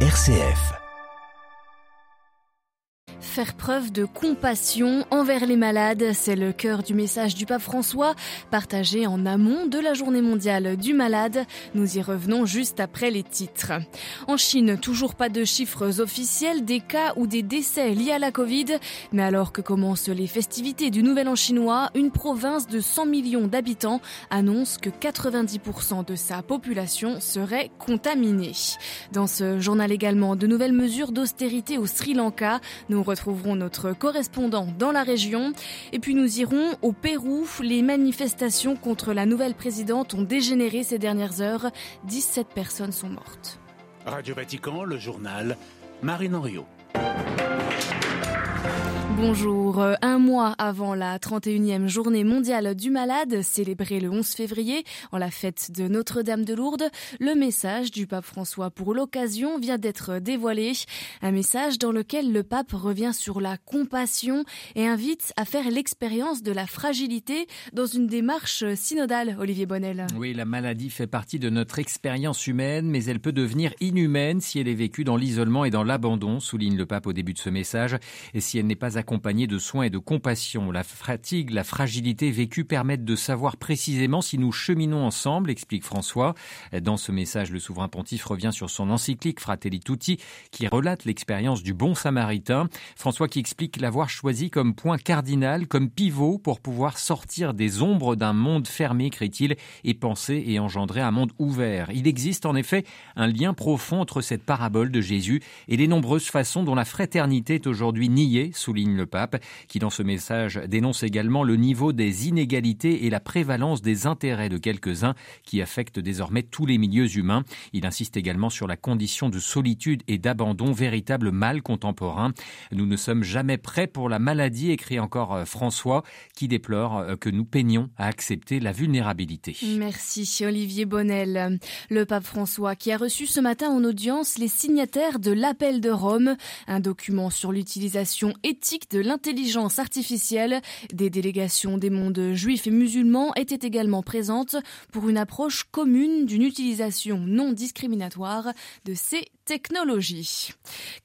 RCF Faire preuve de compassion envers les malades, c'est le cœur du message du pape François, partagé en amont de la journée mondiale du malade. Nous y revenons juste après les titres. En Chine, toujours pas de chiffres officiels des cas ou des décès liés à la Covid, mais alors que commencent les festivités du Nouvel An chinois, une province de 100 millions d'habitants annonce que 90% de sa population serait contaminée. Dans ce journal également, de nouvelles mesures d'austérité au Sri Lanka. Nous retrouvons trouverons notre correspondant dans la région. Et puis nous irons au Pérou. Les manifestations contre la nouvelle présidente ont dégénéré ces dernières heures. 17 personnes sont mortes. Radio Vatican, le journal Marine Henriot. Bonjour. Un mois avant la 31e journée mondiale du malade, célébrée le 11 février en la fête de Notre-Dame de Lourdes, le message du pape François pour l'occasion vient d'être dévoilé. Un message dans lequel le pape revient sur la compassion et invite à faire l'expérience de la fragilité dans une démarche synodale, Olivier Bonnel. Oui, la maladie fait partie de notre expérience humaine, mais elle peut devenir inhumaine si elle est vécue dans l'isolement et dans l'abandon, souligne le pape au début de ce message, et si elle n'est pas accompagnée de soins et de compassion. La fatigue, la fragilité vécue permettent de savoir précisément si nous cheminons ensemble, explique François. Dans ce message, le souverain pontife revient sur son encyclique Fratelli Tutti, qui relate l'expérience du bon samaritain. François qui explique l'avoir choisi comme point cardinal, comme pivot pour pouvoir sortir des ombres d'un monde fermé, écrit-il, et penser et engendrer un monde ouvert. Il existe en effet un lien profond entre cette parabole de Jésus et les nombreuses façons dont la fraternité est aujourd'hui niée, souligne le pape, qui dans ce message dénonce également le niveau des inégalités et la prévalence des intérêts de quelques-uns qui affectent désormais tous les milieux humains. Il insiste également sur la condition de solitude et d'abandon, véritable mal contemporain. Nous ne sommes jamais prêts pour la maladie, écrit encore euh, François, qui déplore euh, que nous peignons à accepter la vulnérabilité. Merci Olivier Bonnel. Le pape François qui a reçu ce matin en audience les signataires de l'appel de Rome, un document sur l'utilisation éthique de l'intelligence artificielle. Des délégations des mondes juifs et musulmans étaient également présentes pour une approche commune d'une utilisation non discriminatoire de ces technologie.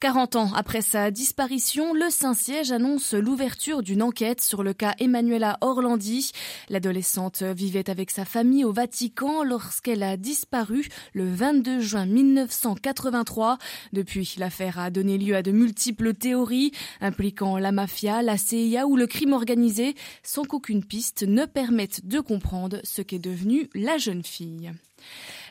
40 ans après sa disparition, le Saint-Siège annonce l'ouverture d'une enquête sur le cas Emanuela Orlandi. L'adolescente vivait avec sa famille au Vatican lorsqu'elle a disparu le 22 juin 1983. Depuis, l'affaire a donné lieu à de multiples théories impliquant la mafia, la CIA ou le crime organisé sans qu'aucune piste ne permette de comprendre ce qu'est devenue la jeune fille.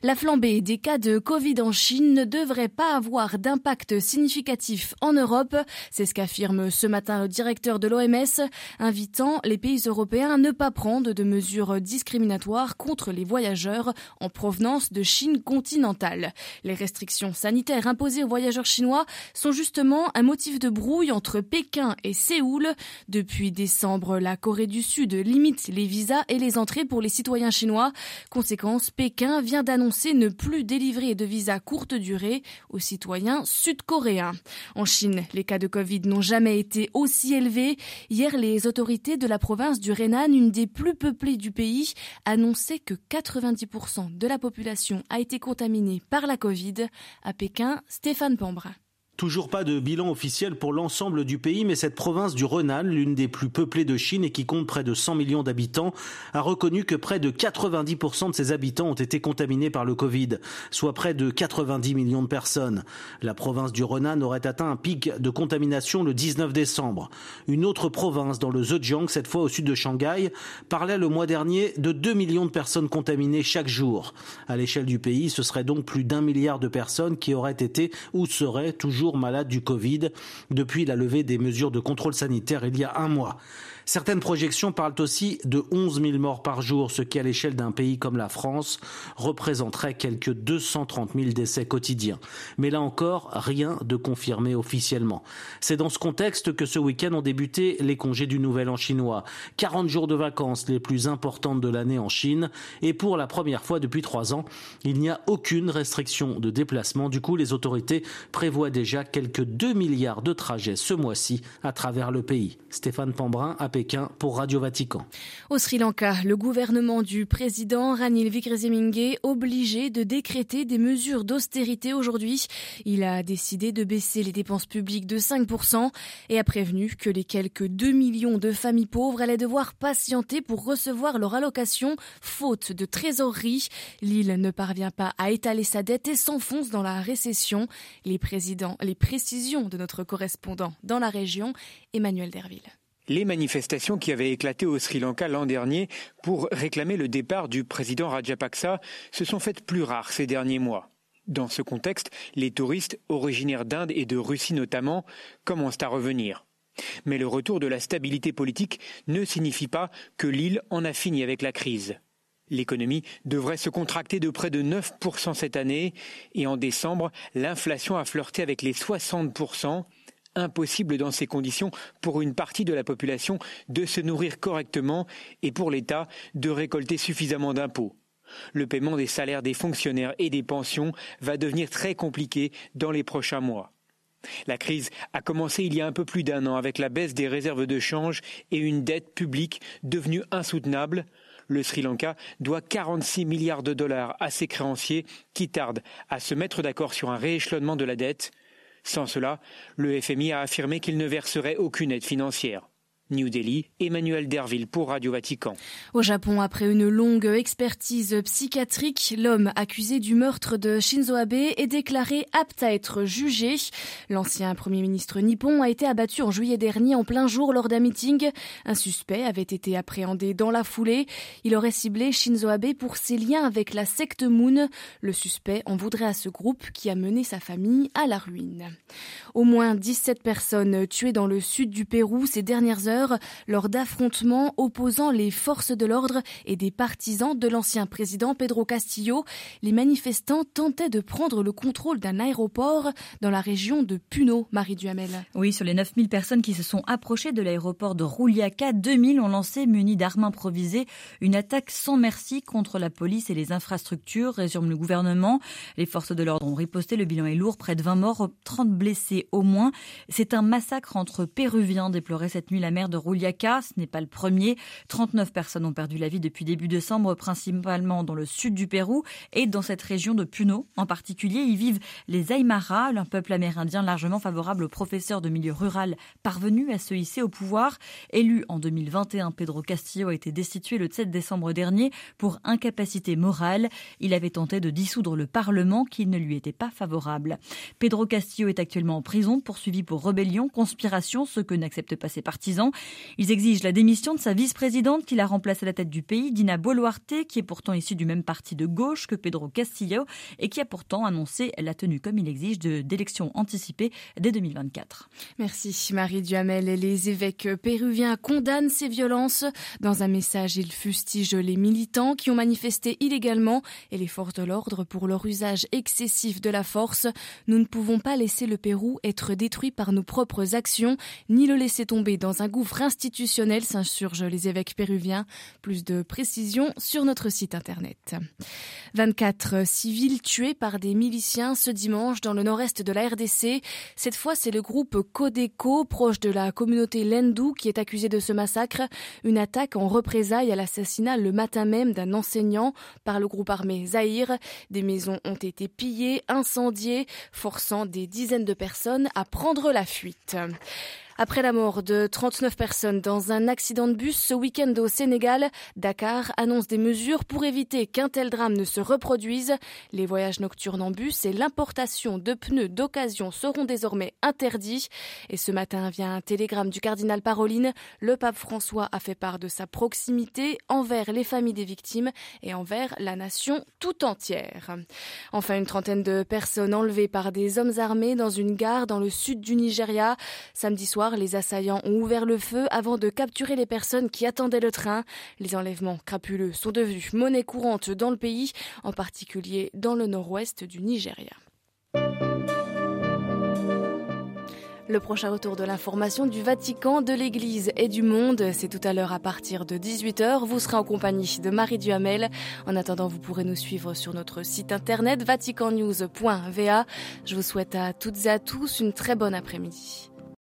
La flambée des cas de Covid en Chine ne devrait pas avoir d'impact significatif en Europe. C'est ce qu'affirme ce matin le directeur de l'OMS, invitant les pays européens à ne pas prendre de mesures discriminatoires contre les voyageurs en provenance de Chine continentale. Les restrictions sanitaires imposées aux voyageurs chinois sont justement un motif de brouille entre Pékin et Séoul. Depuis décembre, la Corée du Sud limite les visas et les entrées pour les citoyens chinois. Conséquence, Pékin vient d'annoncer ne plus délivrer de visas courte durée aux citoyens sud-coréens. En Chine, les cas de Covid n'ont jamais été aussi élevés. Hier, les autorités de la province du Henan, une des plus peuplées du pays, annonçaient que 90% de la population a été contaminée par la Covid. À Pékin, Stéphane Pambrin. Toujours pas de bilan officiel pour l'ensemble du pays, mais cette province du Renan, l'une des plus peuplées de Chine et qui compte près de 100 millions d'habitants, a reconnu que près de 90% de ses habitants ont été contaminés par le Covid, soit près de 90 millions de personnes. La province du Renan aurait atteint un pic de contamination le 19 décembre. Une autre province dans le Zhejiang, cette fois au sud de Shanghai, parlait le mois dernier de 2 millions de personnes contaminées chaque jour. À l'échelle du pays, ce serait donc plus d'un milliard de personnes qui auraient été ou seraient toujours malades du Covid depuis la levée des mesures de contrôle sanitaire il y a un mois. Certaines projections parlent aussi de 11 000 morts par jour, ce qui à l'échelle d'un pays comme la France représenterait quelques 230 000 décès quotidiens. Mais là encore, rien de confirmé officiellement. C'est dans ce contexte que ce week-end ont débuté les congés du Nouvel An chinois. 40 jours de vacances les plus importantes de l'année en Chine et pour la première fois depuis trois ans, il n'y a aucune restriction de déplacement. Du coup, les autorités prévoient déjà quelques 2 milliards de trajets ce mois-ci à travers le pays. Stéphane Pambrin a Pékin pour Radio Vatican. Au Sri Lanka, le gouvernement du président Ranil Wickremesinghe obligé de décréter des mesures d'austérité aujourd'hui. Il a décidé de baisser les dépenses publiques de 5% et a prévenu que les quelques 2 millions de familles pauvres allaient devoir patienter pour recevoir leur allocation faute de trésorerie. L'île ne parvient pas à étaler sa dette et s'enfonce dans la récession. Les, présidents, les précisions de notre correspondant dans la région, Emmanuel Derville. Les manifestations qui avaient éclaté au Sri Lanka l'an dernier pour réclamer le départ du président Rajapaksa se sont faites plus rares ces derniers mois. Dans ce contexte, les touristes, originaires d'Inde et de Russie notamment, commencent à revenir. Mais le retour de la stabilité politique ne signifie pas que l'île en a fini avec la crise. L'économie devrait se contracter de près de 9% cette année et en décembre, l'inflation a flirté avec les 60%. Impossible dans ces conditions pour une partie de la population de se nourrir correctement et pour l'État de récolter suffisamment d'impôts. Le paiement des salaires des fonctionnaires et des pensions va devenir très compliqué dans les prochains mois. La crise a commencé il y a un peu plus d'un an avec la baisse des réserves de change et une dette publique devenue insoutenable. Le Sri Lanka doit 46 milliards de dollars à ses créanciers qui tardent à se mettre d'accord sur un rééchelonnement de la dette. Sans cela, le FMI a affirmé qu'il ne verserait aucune aide financière. New Delhi, Emmanuel Derville pour Radio Vatican. Au Japon, après une longue expertise psychiatrique, l'homme accusé du meurtre de Shinzo Abe est déclaré apte à être jugé. L'ancien premier ministre nippon a été abattu en juillet dernier en plein jour lors d'un meeting. Un suspect avait été appréhendé dans la foulée. Il aurait ciblé Shinzo Abe pour ses liens avec la secte Moon. Le suspect en voudrait à ce groupe qui a mené sa famille à la ruine. Au moins 17 personnes tuées dans le sud du Pérou ces dernières heures lors d'affrontements opposant les forces de l'ordre et des partisans de l'ancien président Pedro Castillo. Les manifestants tentaient de prendre le contrôle d'un aéroport dans la région de Puno, Marie Duhamel. Oui, sur les 9000 personnes qui se sont approchées de l'aéroport de Rouliaca, 2000 ont lancé, munis d'armes improvisées, une attaque sans merci contre la police et les infrastructures, résume le gouvernement. Les forces de l'ordre ont riposté, le bilan est lourd, près de 20 morts, 30 blessés au moins. C'est un massacre entre Péruviens, déplorait cette nuit la maire de Rouliaca. Ce n'est pas le premier. 39 personnes ont perdu la vie depuis début décembre, principalement dans le sud du Pérou et dans cette région de Puno. En particulier, y vivent les Aymara, un peuple amérindien largement favorable aux professeurs de milieu rural parvenus à se hisser au pouvoir. Élu en 2021, Pedro Castillo a été destitué le 7 décembre dernier pour incapacité morale. Il avait tenté de dissoudre le Parlement qui ne lui était pas favorable. Pedro Castillo est actuellement en prison, poursuivi pour rébellion, conspiration, ce que n'acceptent pas ses partisans. Ils exigent la démission de sa vice-présidente qui la remplace à la tête du pays, Dina Boluarte, qui est pourtant issue du même parti de gauche que Pedro Castillo et qui a pourtant annoncé la tenue, comme il exige, d'élections anticipées dès 2024. Merci Marie Duhamel. Les évêques péruviens condamnent ces violences. Dans un message, ils fustigent les militants qui ont manifesté illégalement et les forces de l'ordre pour leur usage excessif de la force. Nous ne pouvons pas laisser le Pérou être détruit par nos propres actions, ni le laisser tomber dans un gouffre institutionnel, s'insurgent les évêques péruviens. Plus de précisions sur notre site internet. 24 civils tués par des miliciens ce dimanche dans le nord-est de la RDC. Cette fois, c'est le groupe Codeco, proche de la communauté Lendu, qui est accusé de ce massacre. Une attaque en représailles à l'assassinat le matin même d'un enseignant par le groupe armé Zahir. Des maisons ont été pillées, incendiées, forçant des dizaines de personnes à prendre la fuite. Après la mort de 39 personnes dans un accident de bus ce week-end au Sénégal, Dakar annonce des mesures pour éviter qu'un tel drame ne se reproduise. Les voyages nocturnes en bus et l'importation de pneus d'occasion seront désormais interdits. Et ce matin, via un télégramme du cardinal Paroline, le pape François a fait part de sa proximité envers les familles des victimes et envers la nation tout entière. Enfin, une trentaine de personnes enlevées par des hommes armés dans une gare dans le sud du Nigeria. Samedi les assaillants ont ouvert le feu avant de capturer les personnes qui attendaient le train. Les enlèvements crapuleux sont devenus monnaie courante dans le pays, en particulier dans le nord-ouest du Nigeria. Le prochain retour de l'information du Vatican, de l'Église et du monde, c'est tout à l'heure à partir de 18h. Vous serez en compagnie de Marie Duhamel. En attendant, vous pourrez nous suivre sur notre site internet vaticannews.va. Je vous souhaite à toutes et à tous une très bonne après-midi.